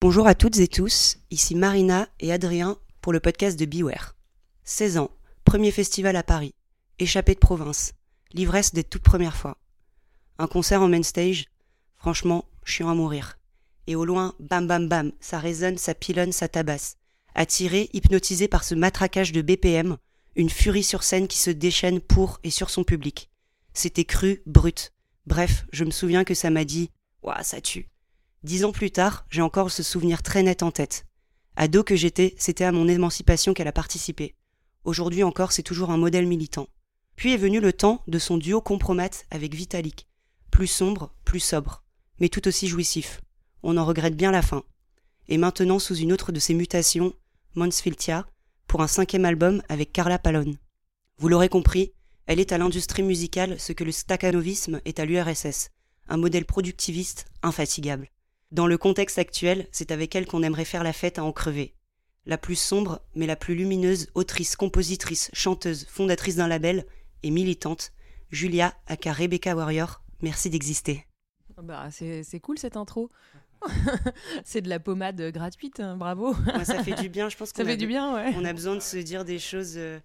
Bonjour à toutes et tous, ici Marina et Adrien pour le podcast de Beware. 16 ans, premier festival à Paris, échappée de province, l'ivresse des toutes premières fois. Un concert en main stage, franchement, chiant à mourir. Et au loin, bam bam bam, ça résonne, ça pilonne, ça tabasse. Attiré, hypnotisé par ce matraquage de BPM, une furie sur scène qui se déchaîne pour et sur son public. C'était cru, brut. Bref, je me souviens que ça m'a dit Ouah, ça tue. Dix ans plus tard, j'ai encore ce souvenir très net en tête. Ado que j'étais, c'était à mon émancipation qu'elle a participé. Aujourd'hui encore, c'est toujours un modèle militant. Puis est venu le temps de son duo compromat avec Vitalik. Plus sombre, plus sobre, mais tout aussi jouissif. On en regrette bien la fin. Et maintenant sous une autre de ses mutations, Monsfiltia, pour un cinquième album avec Carla Palone. Vous l'aurez compris, elle est à l'industrie musicale ce que le staccanovisme est à l'URSS, un modèle productiviste infatigable. Dans le contexte actuel, c'est avec elle qu'on aimerait faire la fête à en crever. La plus sombre, mais la plus lumineuse autrice, compositrice, chanteuse, fondatrice d'un label et militante, Julia aka Rebecca Warrior, merci d'exister. Bah, c'est cool cette intro. c'est de la pommade gratuite, hein, bravo. ça fait du bien, je pense. Ça fait du bien, ouais. On a besoin de se dire des choses. Euh,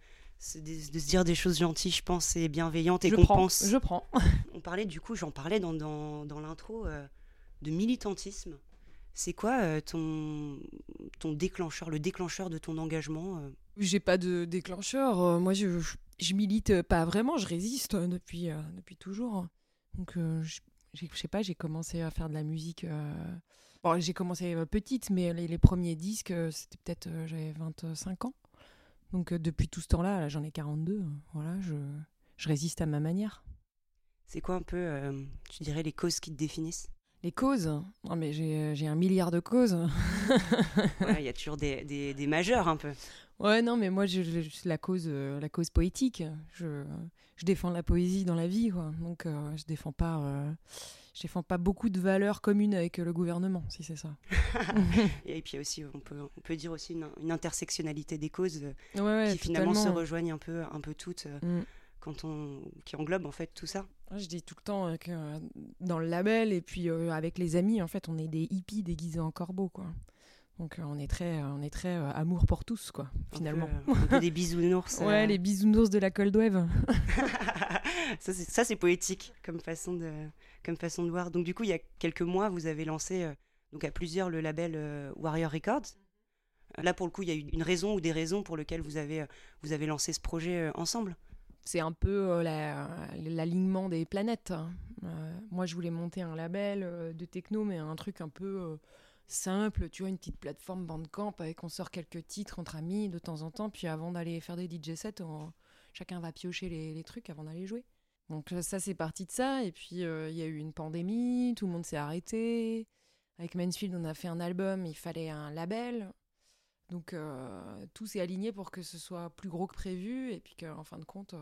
de, se dire des choses gentilles, je pense, et bienveillantes, et je qu'on prends, pense. Je prends. On parlait du coup, j'en parlais dans, dans, dans l'intro, euh, de militantisme. C'est quoi euh, ton, ton déclencheur, le déclencheur de ton engagement euh? J'ai pas de déclencheur. moi, je, je, milite pas vraiment, je résiste depuis, depuis toujours. Donc, je, je sais pas, j'ai commencé à faire de la musique. Bon, j'ai commencé petite, mais les, les premiers disques, c'était peut-être, j'avais 25 ans. Donc euh, depuis tout ce temps-là, -là, j'en ai 42. Hein. Voilà, je, je, résiste à ma manière. C'est quoi un peu, euh, tu dirais, les causes qui te définissent? Les causes Non mais j'ai un milliard de causes. Il y a toujours des, des, des, majeurs un peu. Ouais, non, mais moi, je, la, cause, euh, la cause poétique. Je, je défends la poésie dans la vie, quoi. Donc je défends pas je défends pas beaucoup de valeurs communes avec le gouvernement, si c'est ça. et puis aussi, on peut, on peut dire aussi une, intersectionnalité des causes euh, qui finalement se rejoignent un peu, un peu toutes, euh, mm. quand on, qui englobe en fait tout ça. Je dis tout le temps euh, que dans le label et puis avec les amis, en fait, on est des hippies déguisés en corbeaux, quoi. Donc on est très, on est très amour pour tous, quoi, finalement. Un peu, des bisounours. ouais, les bisounours de la Cold Wave. ça, c'est poétique comme façon de comme façon de voir. Donc du coup, il y a quelques mois, vous avez lancé euh, donc à plusieurs le label euh, Warrior Records. Là, pour le coup, il y a eu une raison ou des raisons pour lesquelles vous avez, euh, vous avez lancé ce projet ensemble C'est un peu l'alignement des planètes. Hein. moi, je voulais monter un label de techno, mais un truc un peu simple, tu vois, une petite plateforme Bandcamp avec on sort quelques titres entre amis de temps en temps, puis avant d'aller faire des DJ sets, chacun va piocher les, trucs avant d'aller jouer. Donc euh, ça, c'est parti de ça. Et puis, euh, il y a eu une pandémie, tout le monde s'est arrêté. Avec Mansfield, on a fait un album, il fallait un label. Donc euh, tout s'est aligné pour que ce soit plus gros que prévu. Et puis qu'en fin de compte,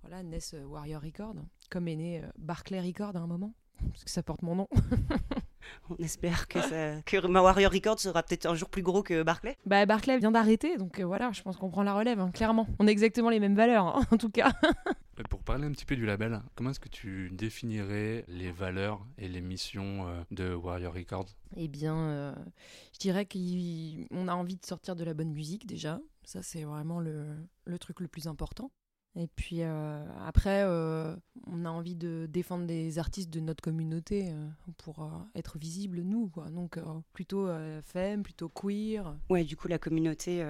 voilà, naisse Warrior Record, comme est né Barclay Record à un moment, parce que ça porte mon nom. On espère que, ça, que Warrior Record sera peut-être un jour plus gros que Barclay. Bah, Barclay vient d'arrêter, donc voilà, je pense qu'on prend la relève, hein, clairement. On a exactement les mêmes valeurs, hein, en tout cas. Pour parler un petit peu du label, comment est-ce que tu définirais les valeurs et les missions euh, de Warrior Records? Eh bien, euh, je dirais qu'on a envie de sortir de la bonne musique déjà. Ça, c'est vraiment le, le, truc le plus important. Et puis euh, après, on a envie de défendre des artistes de notre communauté pour être visibles, nous. Quoi. Donc plutôt femme, plutôt queer. Ouais, du coup, la communauté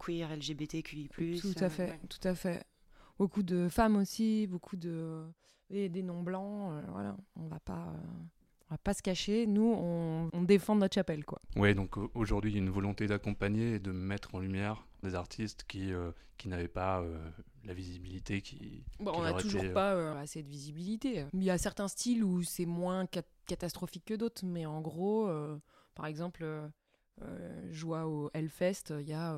queer, LGBTQI. Tout à fait, tout à fait beaucoup de femmes aussi, beaucoup de et des noms blancs. Euh, voilà, on va pas. Euh, va pas se cacher, nous on, on défend notre chapelle quoi. Oui, donc aujourd'hui il y a une volonté d'accompagner et de mettre en lumière des artistes qui, euh, qui n'avaient pas la visibilité qui. Bon, on n'a toujours pas assez de visibilité. Il y a certains styles où c'est moins catastrophique que d'autres, mais en gros, par exemple, je vois au Hellfest, il y a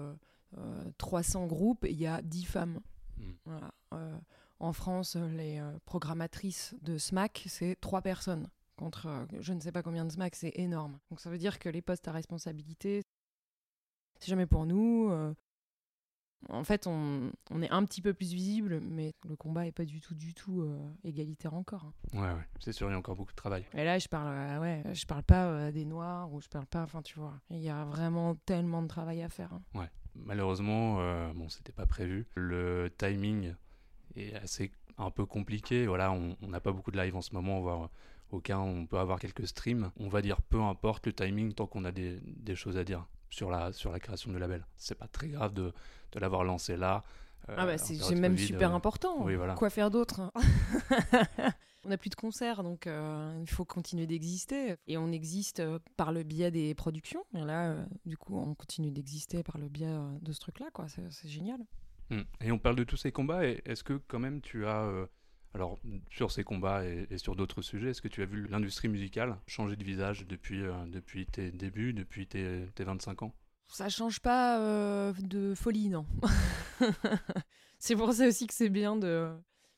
300 groupes et il y a 10 femmes. Mm. Euh, en France, les euh, programmatrices de SMAC, c'est trois personnes contre euh, je ne sais pas combien de SMAC, c'est énorme. Donc ça veut dire que les postes à responsabilité, c'est jamais pour nous. En fait, on, on, est un petit peu plus visible, mais le combat est pas du tout, du tout euh, égalitaire encore. Hein. Ouais, ouais, c'est sûr, il y a encore beaucoup de travail. Et là, je parle, euh, ouais, je parle pas euh, des noirs ou je parle pas, enfin, tu vois, il y a vraiment tellement de travail à faire. hein. Ouais, malheureusement, euh, bon, c'était pas prévu. Le timing est assez un peu compliqué. Voilà, on on n'a pas beaucoup de live en ce moment, voire aucun. On peut avoir quelques streams. On va dire peu importe le timing tant qu'on a des, des choses à dire sur la, sur la création de label. C'est pas très grave de, de l'avoir lancé là. euh, Ah bah c'est même Covid, super euh, important. oui, voilà. Quoi faire d'autre hein On n'a plus de concerts, donc euh, il faut continuer d'exister. Et on existe par le biais des productions. Et là, du coup, on continue d'exister par le biais de ce truc-là. quoi. C'est génial. Mm. Et on parle de tous ces combats, et est-ce que quand même tu as, alors sur ces combats et, sur d'autres sujets, est-ce que tu as vu l'industrie musicale changer de visage depuis, euh, depuis tes débuts, depuis tes, tes 25 ans? Ça change pas euh, de folie, non. c'est pour ça aussi que c'est bien de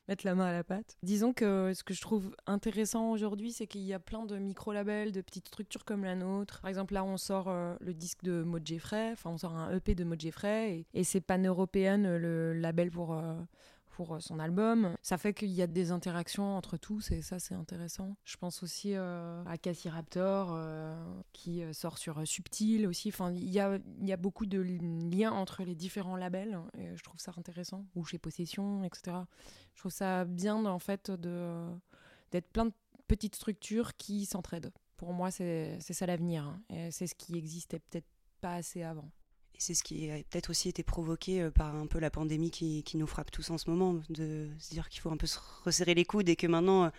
mettre la main à la pâte. Disons que ce que je trouve intéressant aujourd'hui, c'est qu'il y a plein de micro-labels, de petites structures comme la nôtre. Par exemple, là, on sort euh, le disque de Maud Jeffrey, enfin, on sort un EP de Maud Jeffrey, et, et c'est Pan-Européenne, le label pour, pour euh, son album. Ça fait qu'il y a des interactions entre tous, et ça, c'est intéressant. Je pense aussi euh, à Cassie Raptor, euh, qui sort sur Subtil aussi. Enfin, il y a, y a beaucoup de li- liens entre les différents labels, et je trouve ça intéressant. Ou chez Possession, etc. Je trouve ça bien, en fait, d'être plein de petites structures qui s'entraident. Pour moi, c'est c'est ça l'avenir. hein. Et c'est ce qui existait peut-être pas assez avant. C'est ce qui a peut-être aussi été provoqué euh, par un peu la pandémie qui, qui nous frappe tous en ce moment, de se dire qu'il faut un peu se resserrer les coudes et que maintenant, euh,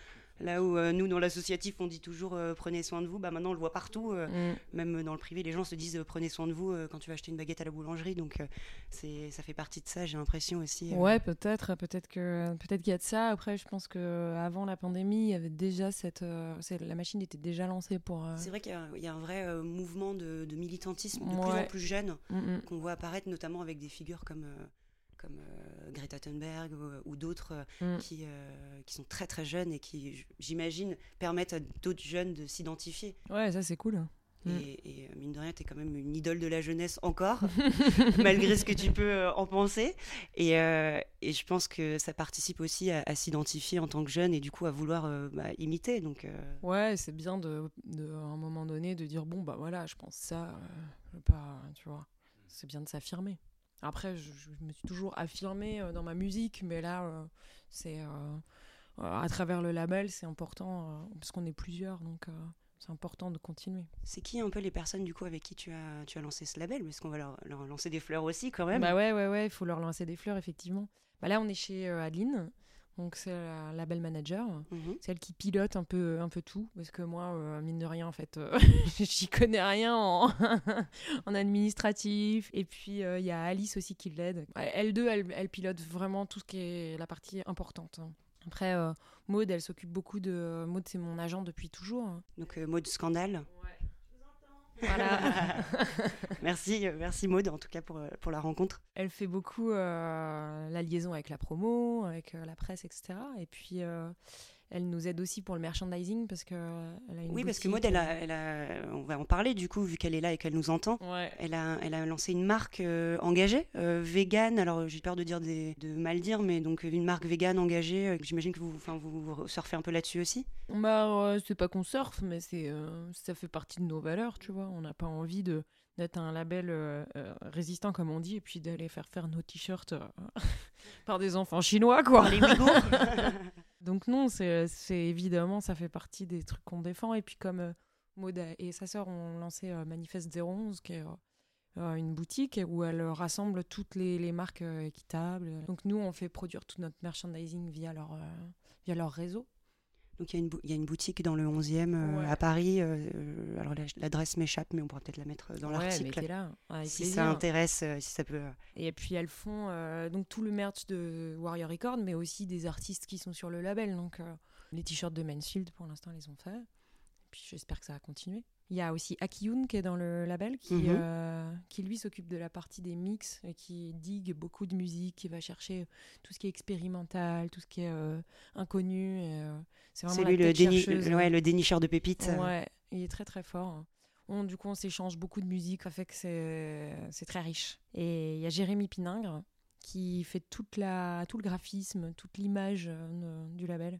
là où euh, nous, dans l'associatif, on dit toujours euh, prenez soin de vous, bah maintenant on le voit partout, euh, Mm. même dans le privé, les gens se disent prenez soin de vous quand tu vas acheter une baguette à la boulangerie, donc c'est ça fait partie de ça, j'ai l'impression aussi. Ouais, peut-être, peut-être que peut-être qu'il y a de ça. Après, je pense que avant la pandémie, il y avait déjà cette, la machine était déjà lancée pour. C'est vrai qu'il y, a- il y a un vrai mouvement de, de militantisme de plus en plus jeune mm, mm. qu'on voit apparaître, notamment avec des figures comme, comme euh, Greta Thunberg ou, ou d'autres euh, Mm. qui, euh, qui sont très très jeunes et qui, j'imagine, permettent à d'autres jeunes de s'identifier. Ouais, ça c'est cool. Mm. Et, et, euh, mine de rien, tu es quand même une idole de la jeunesse encore, malgré ce que tu peux euh, en penser. Et, euh, et je pense que ça participe aussi à, à s'identifier en tant que jeune et du coup à vouloir euh, bah, imiter. Donc, euh, Ouais, c'est bien de, de, à un moment donné, de dire bon bah voilà, je pense ça, euh, pas, tu vois. C'est bien de s'affirmer. Après, je, je me suis toujours affirmée euh, dans ma musique, mais là, euh, c'est euh, à travers le label, c'est important parce qu'on est plusieurs, donc c'est important de continuer. c'est qui un peu les personnes du coup avec qui tu as, tu as lancé ce label? Parce qu'on va leur, leur lancer des fleurs aussi quand même. Bah ouais, ouais, ouais, il faut leur lancer des fleurs, effectivement. Bah là, on est chez Adeline, donc c'est la label manager. Mhm. C'est elle qui pilote un peu, un peu tout, parce que moi, euh, mine de rien, en fait, euh, j'y connais rien en, en administratif. Et puis, euh, il y a Alice aussi qui l'aide. Elle deux, elle, elle pilote vraiment tout ce qui est la partie importante. hein. Après, euh, Maud, elle s'occupe beaucoup de... Maud, c'est mon agent depuis toujours. hein. Donc mode scandale. Voilà. merci, euh, merci Maud en tout cas pour, euh, pour la rencontre. Elle fait beaucoup euh, la liaison avec la promo, avec la presse, etc. Et puis, euh, elle nous aide aussi pour le merchandising parce que elle a une Oui, parce que boutique, Maud, elle a, elle a- on va en parler du coup, vu qu'elle est là et qu'elle nous entend. Ouais. Elle a, elle a lancé une marque euh, engagée, vegan. Alors j'ai peur de dire des, de mal dire, mais donc une marque vegan engagée. J'imagine que vous, enfin, vous, vous surfez un peu là-dessus aussi. Bah, c'est pas qu'on surfe, mais c'est, ça fait partie de nos valeurs, tu vois. On n'a pas envie de d'être un label euh, euh, résistant, comme on dit, et puis d'aller faire faire nos t-shirts euh, par des enfants chinois, quoi. Par les. Donc non, c'est évidemment, ça fait partie des trucs qu'on défend. Et puis comme Maud et sa sœur ont lancé Manifeste 011, qui est une boutique où elle rassemble toutes les, les marques équitables. Donc nous, on fait produire tout notre merchandising via leur, via leur réseau. Donc il y, a une il y a une boutique dans le 11e euh, Ouais. à Paris. euh, euh, alors la- l'adresse m'échappe, mais on pourra peut-être la mettre dans Ouais, l'article. avec Si plaisir. ça intéresse, euh, si ça peut. euh, Et puis elles font euh, donc tout le merch de Warrior Record, mais aussi des artistes qui sont sur le label. Donc euh, les t-shirts de Mansfield, pour l'instant, ils ont fait. Et puis j'espère que ça va continuer. Il y a aussi Akiyun qui est dans le label, qui, Mhm. euh, qui lui s'occupe de la partie des mix et qui digue beaucoup de musique, qui va chercher tout ce qui est expérimental, tout ce qui est euh, inconnu. euh, c'est vraiment lui le, déni- le- ouais, le dénicheur de pépites. euh. Ouais, il est très très fort. On, du coup, on s'échange beaucoup de musique, ça fait que c'est très riche. Et il y a Jérémy Piningre qui fait toute la, tout le graphisme, toute l'image euh, du label.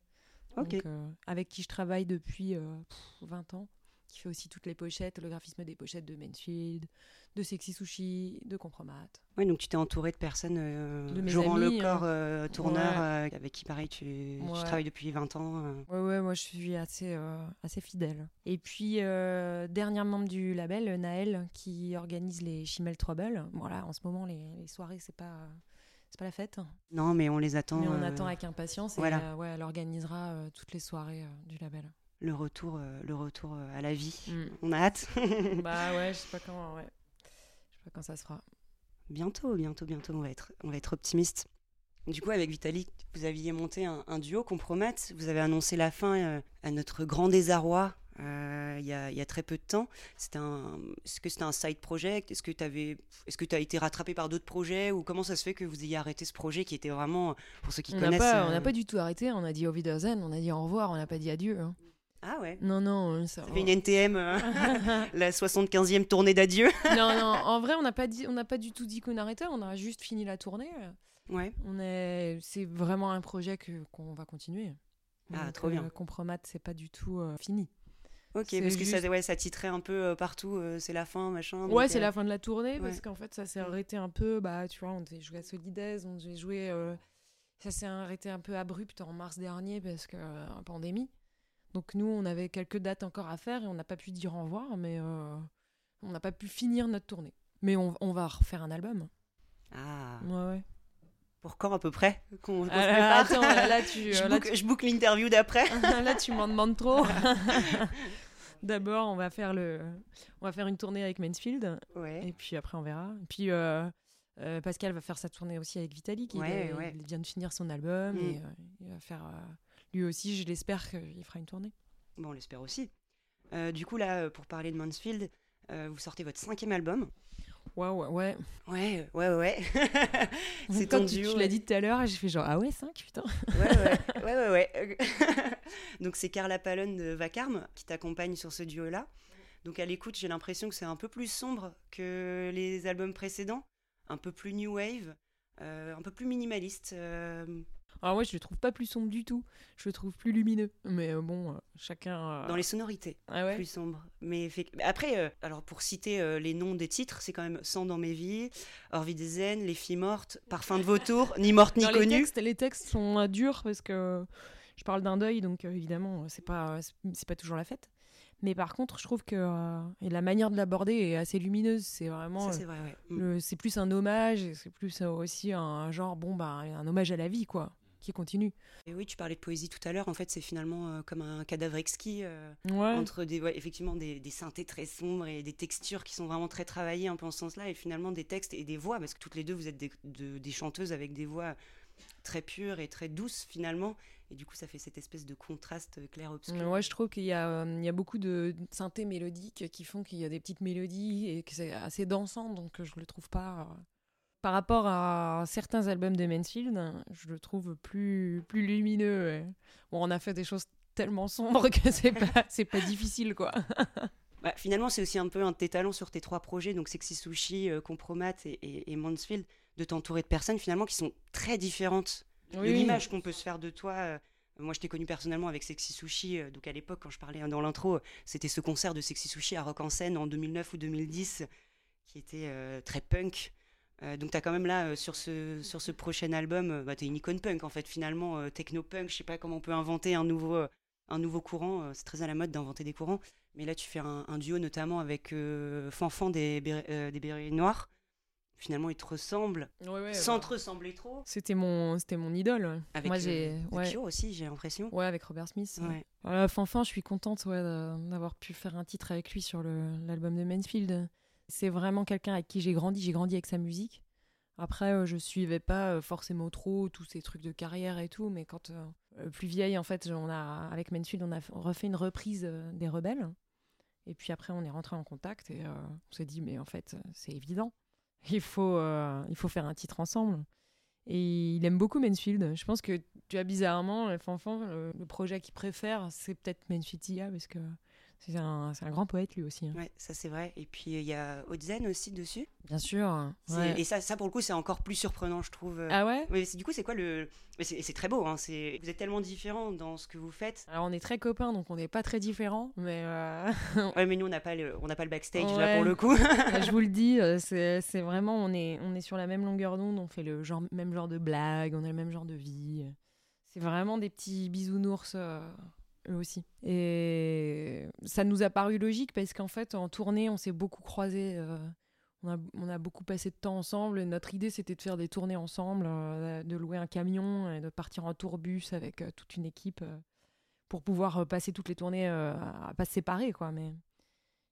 Donc, euh, avec qui je travaille depuis euh, pff, 20 ans, qui fait aussi toutes les pochettes, le graphisme des pochettes de Mansfield, de Sexy Sushi, de Compromat. Ouais, donc tu t'es entouré de personnes euh, De jouant amis, le corps hein. euh, tourneur Ouais. euh, avec qui pareil tu, tu Ouais. travailles depuis 20 ans. euh. Ouais, ouais, moi je suis assez, euh, assez fidèle. Et puis, euh, dernier membre du label, Naël, qui organise les Chimel Trouble. Voilà, en ce moment, les, les soirées, c'est pas, c'est pas la fête. Non, mais on les attend. mais on euh, attend avec impatience. Et voilà. euh, ouais, elle organisera euh, toutes les soirées du label. Le retour, euh, le retour euh, à la vie. Mm. On a hâte. bah ouais, je sais pas quand, ouais. Je sais pas quand ça se fera. bientôt, bientôt, bientôt, on va être, on va être optimiste. Du coup, avec Vitalik, vous aviez monté un, un duo Compromat. Vous avez annoncé la fin euh, à notre grand désarroi euh, il y, a, il y a très peu de temps. Un, est-ce que c'était un side project? Est-ce que tu avais, est-ce que tu as été rattrapé par d'autres projets? Ou comment ça se fait que vous ayez arrêté ce projet qui était vraiment, pour ceux qui On n'a connaissent, pas, euh, on n'a pas du tout arrêté. On a dit au Wiedersehen, on a dit au revoir, on n'a pas dit adieu. hein. Ah ouais. Non, non, ça. Ça fait une NTM, euh, la 75e tournée d'adieu. non, non, en vrai, on n'a pas, dit, on n'a pas du tout dit qu'on arrêtait, on a juste fini la tournée. Ouais. On est, c'est vraiment un projet que qu'on va continuer. Ah, Donc, trop bien. euh, Compromat, c'est pas du tout euh, fini. Ok, parce que ça, ouais, ça titrait un peu euh, partout. euh, c'est la fin, machin. ouais, c'est euh, la fin de la tournée parce qu'en fait, ça s'est arrêté un peu. Bah, tu vois, on devait jouer à Solidaise, on devait jouer. euh, ça s'est arrêté un peu abrupt en mars dernier parce que euh, pandémie. Donc nous, on avait quelques dates encore à faire et on n'a pas pu dire au revoir, mais euh, on n'a pas pu finir notre tournée. Mais on, on va refaire un album. Ah, Ouais, ouais. pour quand à peu près qu'on, qu'on se prépare attends, là, là, tu, je, là, book, je book l'interview d'après. Là, tu m'en demandes trop. D'abord, on va faire le, on va faire une tournée avec Mansfield, Ouais. et puis après on verra. Et puis euh, euh, Pascal va faire sa tournée aussi avec Vitalik. Il, Ouais, est- ouais. il vient de finir son album Mm. et il va faire. Lui aussi, je l'espère qu'il fera une tournée. Bon, on l'espère aussi. Euh, du coup, là, euh, pour parler de Mansfield, euh, vous sortez votre cinquième album. Ouais, ouais, ouais. Ouais, ouais, ouais. c'est ton tu, duo. tu l'as dit tout à l'heure, j'ai fait genre ah ouais 5 putain. Ouais, ouais, ouais, ouais, ouais. Donc, c'est Carla Pallone de Vacarme qui t'accompagne sur ce duo-là. Donc, à l'écoute, j'ai l'impression que c'est un peu plus sombre que les albums précédents, un peu plus new wave, euh, un peu plus minimaliste. Alors moi je le trouve pas plus sombre du tout. Je le trouve plus lumineux. Mais euh, bon, euh, chacun. euh, dans les sonorités. Ah ouais. plus sombre. Mais après, alors pour citer les noms des titres, c'est quand même Sang dans mes vies, Orvie des Zen, Les filles mortes, Parfum de vautour, Ni morte ni Dans les connue. textes, les textes sont durs parce que je parle d'un deuil, donc évidemment, c'est pas, c'est- pas toujours la fête. Mais par contre, je trouve que euh, et la manière de l'aborder est assez lumineuse. C'est vraiment, Ça, c'est vrai, ouais. Mm. c'est plus un hommage, c'est plus aussi un genre, bon, bah, un hommage à la vie, quoi, qui continue. Et oui, tu parlais de poésie tout à l'heure. En fait, c'est finalement euh, comme un cadavre exquis euh, Ouais. entre des, ouais, effectivement des, des synthés très sombres et des textures qui sont vraiment très travaillées un peu en ce sens-là, et finalement des textes et des voix, parce que toutes les deux, vous êtes des, de- des chanteuses avec des voix très pures et très douces finalement, et du coup, ça fait cette espèce de contraste clair-obscur. Ouais, je trouve qu'il y, a, euh, il y a beaucoup de synthés mélodiques qui font qu'il y a des petites mélodies et que c'est assez dansant, donc je le trouve pas. Par rapport à certains albums de Mansfield, je le trouve plus, plus lumineux. ouais. Bon, on a fait des choses tellement sombres que c'est pas, c'est pas difficile, quoi. Bah, finalement, c'est aussi un peu un de tes talents sur tes trois projets, donc Sexy Sushi, euh, Compromat et, et, et Mansfield, de t'entourer de personnes finalement qui sont très différentes de l'image qu'on peut se faire de toi. euh. Moi, je t'ai connu personnellement avec Sexy Sushi, euh, donc à l'époque, quand je parlais dans l'intro, euh, c'était ce concert de Sexy Sushi à Rock en scène en 2009 ou 2010 qui était très punk. Euh, donc, tu as quand même là, euh, sur, ce, sur ce prochain album, euh, bah, tu es une icône punk en fait, finalement, euh, techno-punk. Je sais pas comment on peut inventer un nouveau, un nouveau courant. c'est très à la mode d'inventer des courants. Mais là, tu fais un, un duo notamment avec Fanfan des, Bérets- des Bérets Noirs. Finalement, ils te ressemblent, Ouais, ouais, sans bah, te ressembler trop. C'était mon, c'était mon idole. Avec Moi, j'ai. Aussi, j'ai l'impression. Ouais, avec Robert Smith. Voilà, Fanfan, je suis contente d'avoir pu faire un titre avec lui sur l'album de Mansfield. C'est vraiment quelqu'un avec qui j'ai grandi. J'ai grandi avec sa musique. Après, euh, je suivais pas euh, forcément trop tous ces trucs de carrière et tout, mais quand euh, plus vieille, en fait, on a, avec Mansfield, on a refait une reprise des Rebelles. Et puis après, on est rentré en contact et on s'est dit, mais en fait, c'est évident. Il faut, il faut faire un titre ensemble. Et il aime beaucoup Mansfield. Je pense que tu as bizarrement, le, projet qu'il préfère, c'est peut-être Mansfield parce que C'est un, grand poète lui aussi. hein. Ouais, ça c'est vrai. Et puis il y a Ozen aussi dessus. Bien sûr. Ouais. Et ça, ça pour le coup, c'est encore plus surprenant, je trouve. Ah ouais? Mais du coup, c'est quoi le. c'est très beau, hein. Vous êtes tellement différents dans ce que vous faites. Alors on est très copains, donc on n'est pas très différents, mais euh, Ouais, mais nous, on n'a pas, le... on pas le backstage là pour le coup. je vous le dis, euh, c'est vraiment, on est, on est sur la même longueur d'onde, on fait le genre, même genre de blagues, on a le même genre de vie. C'est vraiment des petits bisounours, euh, eux aussi. Et ça nous a paru logique parce qu'en fait, en tournée, on s'est beaucoup croisés. euh, on, a, on a beaucoup passé de temps ensemble. Et notre idée, c'était de faire des tournées ensemble, euh, de louer un camion et de partir en tourbus avec euh, toute une équipe pour pouvoir passer toutes les tournées euh, à pas se séparer, quoi. Mais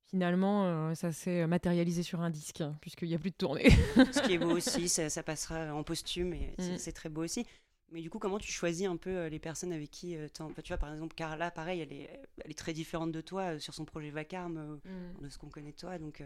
finalement, euh, ça s'est matérialisé sur un disque, hein, puisqu'il n'y a plus de tournée. ce qui est beau aussi, ça, ça passera en posthume et c'est Mm. c'est très beau aussi. Mais du coup, comment tu choisis un peu euh, les personnes avec qui euh, t'en- Tu vois, par exemple, Carla, pareil, elle est, elle est très différente de toi euh, sur son projet Vacarme, euh, de ce qu'on connaît de toi. Donc,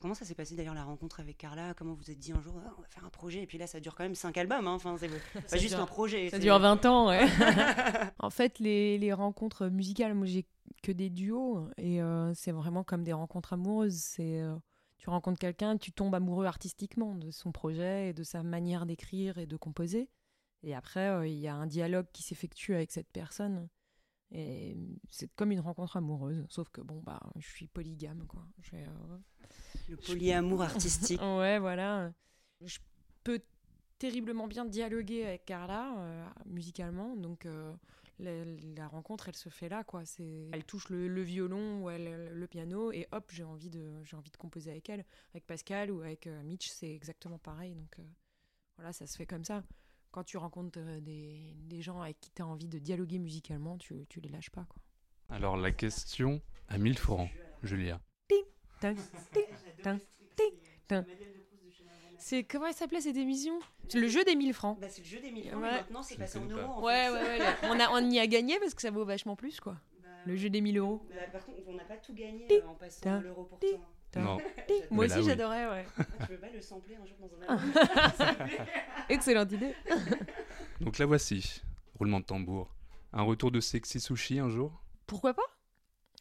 comment ça s'est passé d'ailleurs la rencontre avec Carla? Comment vous êtes dit un jour, Ah, on va faire un projet Et puis là, ça dure quand même cinq albums. Hein. Enfin, c'est pas juste dure- un projet. Ça dure 20 ans, ouais. en fait, les, les rencontres musicales, moi j'ai que des duos et euh, c'est vraiment comme des rencontres amoureuses. C'est euh, tu rencontres quelqu'un, tu tombes amoureux artistiquement de son projet et de sa manière d'écrire et de composer. Et après, euh, il y a un dialogue qui s'effectue avec cette personne. Et c'est comme une rencontre amoureuse, sauf que bon, bah, je suis polygame, quoi. J'ai, euh, Le polyamour artistique. Ouais, voilà. Je peux terriblement bien dialoguer avec Carla euh, musicalement, donc euh, la, la rencontre, elle se fait là, quoi. C'est, elle touche le, le violon ou elle, le piano et hop, j'ai envie de, j'ai envie de composer avec elle, avec Pascal ou avec euh, Mitch, c'est exactement pareil. Donc voilà, ça se fait comme ça. Quand tu rencontres euh, des, des gens avec qui tu as envie de dialoguer musicalement, tu, tu les lâches pas, quoi. Alors la question à 1000 francs, Julia. C'est comment elle s'appelait cette émission? C'est le jeu des 1000 francs. Bah, c'est le jeu des millions. Ouais. Maintenant, c'est passé en euros. pas. en Ouais, ouais, ouais. on, a, on y a gagné parce que ça vaut vachement plus, quoi. Bah, Le jeu des 1000 euros. bah, par contre, on n'a pas tout gagné euh, en passant l'euro pour toi. Non. Moi aussi, oui. j'adorais, ouais. Ah, Tu veux pas le sampler un jour dans un album? Excellente idée. Donc la voici. Roulement de tambour. Un retour de Sexy Sushi un jour? Pourquoi pas?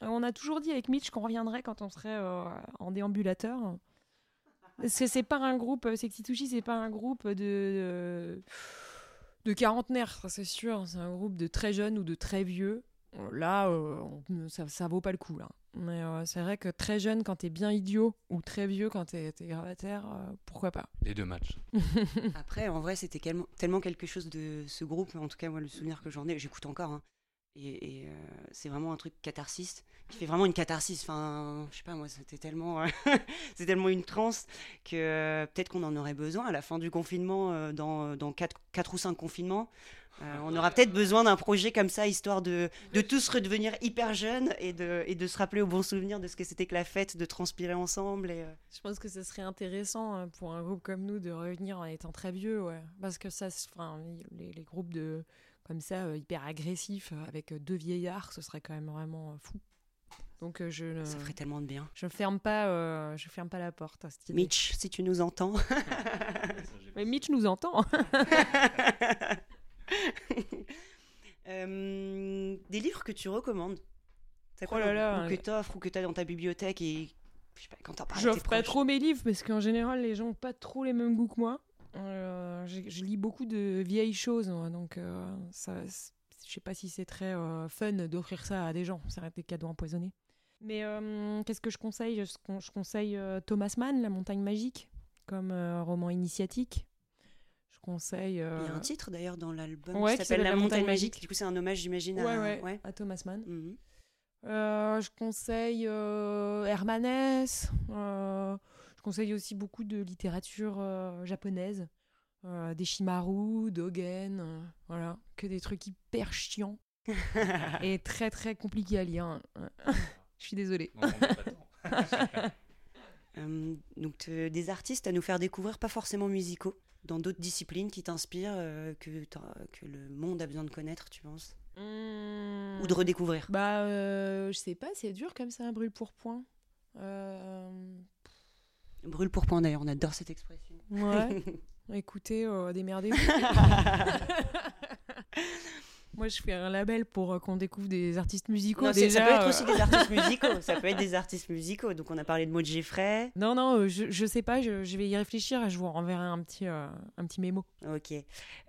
On a toujours dit avec Mitch qu'on reviendrait quand on serait euh, en déambulateur. C'est c'est pas un groupe, euh, Sexy Sushi, c'est pas un groupe de, de, de quarantenaires, c'est sûr. C'est un groupe de très jeunes ou de très vieux. Euh, Là, euh, ça, ça vaut pas le coup. Là. Mais euh, c'est vrai que très jeune quand t'es bien idiot ou très vieux quand t'es t'es gravataire, euh, pourquoi pas? Les deux matchs. Après, en vrai, c'était tellement quelque chose de ce groupe. En tout cas, moi, le souvenir que j'en ai, j'écoute encore. hein. Et, et, euh, c'est vraiment un truc catharsis, qui fait vraiment une catharsis. Enfin, je sais pas, moi, c'était tellement, euh, c'est tellement une transe que euh, peut-être qu'on en aurait besoin à la fin du confinement, euh, dans, dans 4, ou 5 confinements. Euh, on aura peut-être besoin d'un projet comme ça, histoire de, de tous redevenir hyper jeunes et de, et de se rappeler au bon souvenir de ce que c'était que la fête, de transpirer ensemble. Et, euh, Je pense que ce serait intéressant euh, pour un groupe comme nous de revenir en étant très vieux, ouais. Parce que ça, enfin, les, les groupes de comme ça euh, hyper agressifs avec deux vieillards, ce serait quand même vraiment fou. Donc je ne Ça ferait tellement de bien. je ferme pas euh, je ferme pas la porte à cette idée. Mitch, si tu nous entends. Mais Mitch nous entend. Euh, des livres que tu recommandes T'as Oh là là, ou que t'offres ou que t'as dans ta bibliothèque et je sais pas, quand t'en parles J'offre pas proches. trop mes livres parce qu'en général les gens ont pas trop les mêmes goûts que moi. Euh, je lis beaucoup de vieilles choses, donc euh, ça, je sais pas si c'est très euh, fun d'offrir ça à des gens. Ça reste des cadeaux empoisonnés. Mais qu'est-ce que je conseille? Je, con- je conseille Thomas Mann, La Montagne Magique, comme roman initiatique. Euh, Il y a un titre d'ailleurs dans l'album Ouais, qui qui s'appelle La Montagne Magique. Du coup, c'est un hommage, j'imagine. ouais, à... ouais, à Thomas Mann. Mhm. Euh, je conseille euh, Hermanès. euh, je conseille aussi beaucoup de littérature euh, japonaise. Euh, des Shimaru, Dogen. euh, voilà. Que des trucs hyper chiants et très très compliqués à lire. hein. je suis désolée. Euh, donc, te- des artistes à nous faire découvrir, pas forcément musicaux, dans d'autres disciplines qui t'inspirent, euh, que, le monde a besoin de connaître, tu penses? Hmm. Ou de redécouvrir? Bah, euh, je sais pas, c'est dur comme ça, un brûle pour point. Euh, Brûle pour point d'ailleurs, on adore cette expression. ouais. Écoutez, euh, démerdez. Moi, je fais un label pour euh, qu'on découvre des artistes musicaux. Non, c'est- déjà, ça peut être euh. aussi des artistes musicaux. Ça peut être des artistes musicaux. Donc on a parlé de Maud Geffray. Non, non, euh, je, je sais pas, je, je vais y réfléchir et je vous renverrai un petit, euh, un petit mémo. Ok.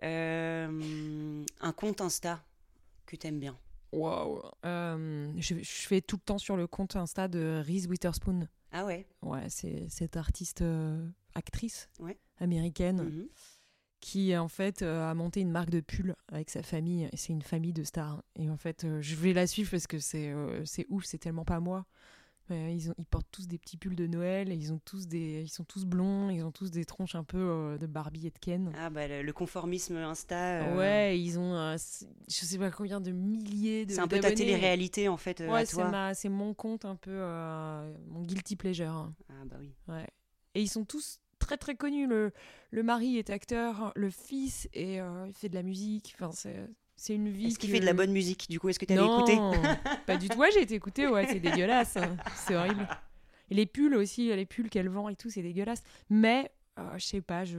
Euh, un compte Insta que t'aimes bien. Waouh. Je, je fais tout le temps sur le compte Insta de Reese Witherspoon. Ah ouais. Ouais, c'est cette artiste actrice Ouais. américaine Mhm. Qui en fait euh, a monté une marque de pull avec sa famille c'est une famille de stars et en fait euh, je vais la suivre parce que c'est euh, c'est ouf c'est tellement pas moi Mais ils, ont, ils portent tous des petits pulls de Noël et ils ont tous des ils sont tous blonds ils ont tous des tronches un peu de Barbie et de Ken Ah bah le, le conformisme Insta. ouais ils ont je sais pas combien de milliers de C'est un peu ta télé-réalité en fait ouais c'est toi. ma c'est mon compte un peu mon guilty pleasure hein. Ah bah oui. Ouais. Et ils sont tous très très connus. Le, le mari est acteur, le fils et euh, il fait de la musique. Enfin, c'est, c'est une vie. Est-ce qu'il fait de la bonne musique Du coup, est-ce que t'avais non, écouté? pas du tout. Ouais, j'ai été écouté. Ouais, c'est dégueulasse. C'est horrible. Et les pulls aussi, les pulls qu'elle vend et tout, c'est dégueulasse. Mais euh, je sais pas, je.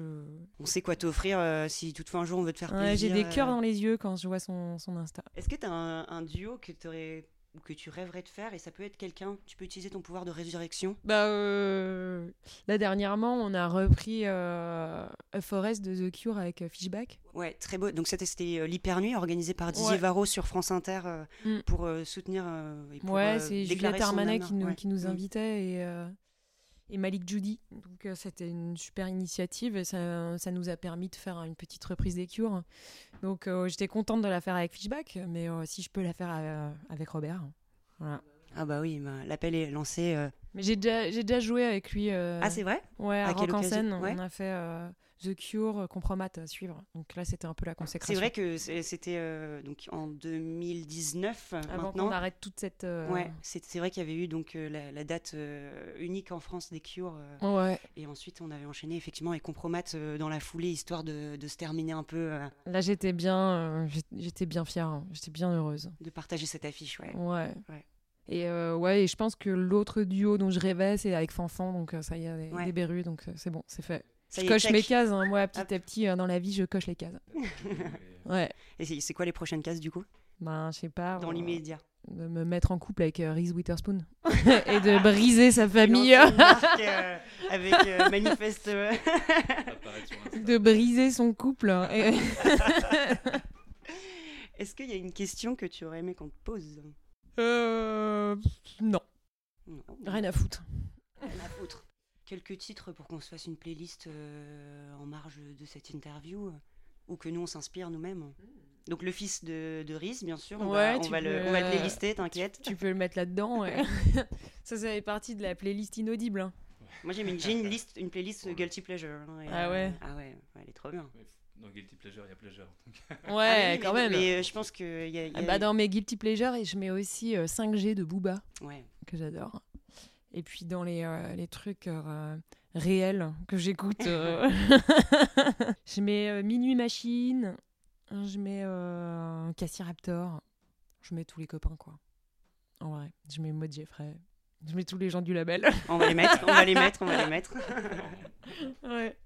On sait quoi t'offrir euh, si toutefois un jour on veut te faire Ouais, j'ai plaisir. des cœurs dans les yeux quand je vois son, son Insta. Est-ce que t'as un, un duo que t'aurais que tu rêverais de faire et ça peut être quelqu'un Tu peux utiliser ton pouvoir de résurrection. Bah, euh, là, dernièrement, on a repris euh, A Forest de The Cure avec euh, Fishback. Ouais, très beau. Donc c'était c'était, euh, l'hyper nuit organisé par Didier Ouais. Varro sur France Inter euh, Mm. pour soutenir. et pour, Ouais, c'est Juliette Armanet qui nous, Ouais. qui nous Mm. invitait et, et Malik Judy. Donc euh, c'était une super initiative et ça, ça nous a permis de faire une petite reprise des cures. Donc euh, j'étais contente de la faire avec Fishback, mais euh, si je peux la faire euh, avec Robert. Voilà. Ah bah oui, bah, l'appel est lancé. Mais j'ai déjà, j'ai déjà joué avec lui. Ah c'est vrai? Ouais, à, À Rock en scène. Ouais. On a fait The Cure, Compromat à suivre. Donc là, c'était un peu la consécration. C'est vrai que c'était euh, donc en 2019 euh, Avant maintenant. qu'on arrête toute cette. euh, Ouais, c'est c'est vrai qu'il y avait eu donc euh, la, la date euh, unique en France des Cures euh, Ouais. et ensuite on avait enchaîné effectivement avec Compromat euh, dans la foulée histoire de, de se terminer un peu, euh, Là, j'étais bien, euh, j'étais bien fière. hein. J'étais bien heureuse. de partager cette affiche. Ouais. Ouais. Ouais. Et euh, ouais, et je pense que l'autre duo dont je rêvais, c'est avec Fanfan, donc euh, ça y est, des, Ouais. donc euh, c'est bon, c'est fait. Ça je coche check. mes cases, hein. moi, petit Hop. à petit, euh, dans la vie, je coche les cases. Ouais. Et c'est quoi les prochaines cases du coup? Ben, je sais pas. Dans euh, l'immédiat De me mettre en couple avec euh, Reese Witherspoon et de briser sa famille. Marque, euh, avec euh, manifeste. de briser son couple. hein. Et- Est-ce qu'il y a une question que tu aurais aimé qu'on te pose? Euh, non, Non. rien à foutre. Quelques titres pour qu'on se fasse une playlist euh, en marge de cette interview euh, ou que nous on s'inspire nous-mêmes. Donc le fils de, de Riz, bien sûr, on, Ouais, va, on, tu va le, on va te les euh, lister, t'inquiète. Tu peux le mettre là-dedans. ouais. ça, ça fait partie de la playlist inaudible. hein. Moi j'ai j'ai une liste, une playlist Guilty Pleasure. hein, et, Ah ouais Ah ouais, ouais, elle est trop bien. Dans Guilty Pleasure, il y a Pleasure. Ouais, Ah oui, quand mais, même. Mais euh, je pense que y a, y a- Ah bah, dans mes guilty pleasures, et je mets aussi euh, 5G de Booba. ouais. que j'adore. Et puis dans les, euh, les trucs euh, réels que j'écoute, euh, je mets Minuit Machine, je mets euh, Cassie Raptor, je mets tous les copains quoi. En vrai, je mets Maud Jeffrey, je mets tous les gens du label. On va les mettre, on va les mettre, on va les mettre. ouais.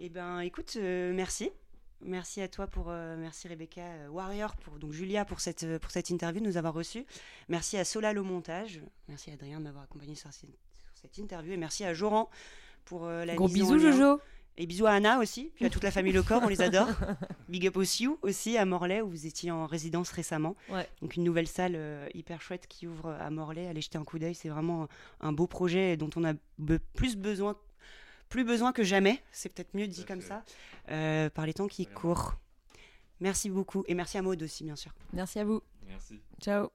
Eh ben, écoute, merci. Merci à toi pour, euh, merci Rebecca euh, Warrior pour donc Julia pour cette euh, pour cette interview de nous avoir reçus. Merci à Solal au montage. Merci à Adrien de m'avoir accompagné sur, cette- sur cette interview et merci à Joran pour euh, la Gros bisous. Jojo. Et bisous à Anna aussi, puis à toute la famille Le Corps, on les adore. Big up aussi, aussi à Morlaix où vous étiez en résidence récemment. Ouais. Donc une nouvelle salle hyper chouette qui ouvre à Morlaix. Allez jeter un coup d'œil, c'est vraiment un beau projet dont on a plus besoin, plus besoin que jamais. C'est peut-être mieux dit comme ça, euh, par les temps qui courent. Merci beaucoup et merci à Maud aussi bien sûr. Merci à vous. Merci. Ciao.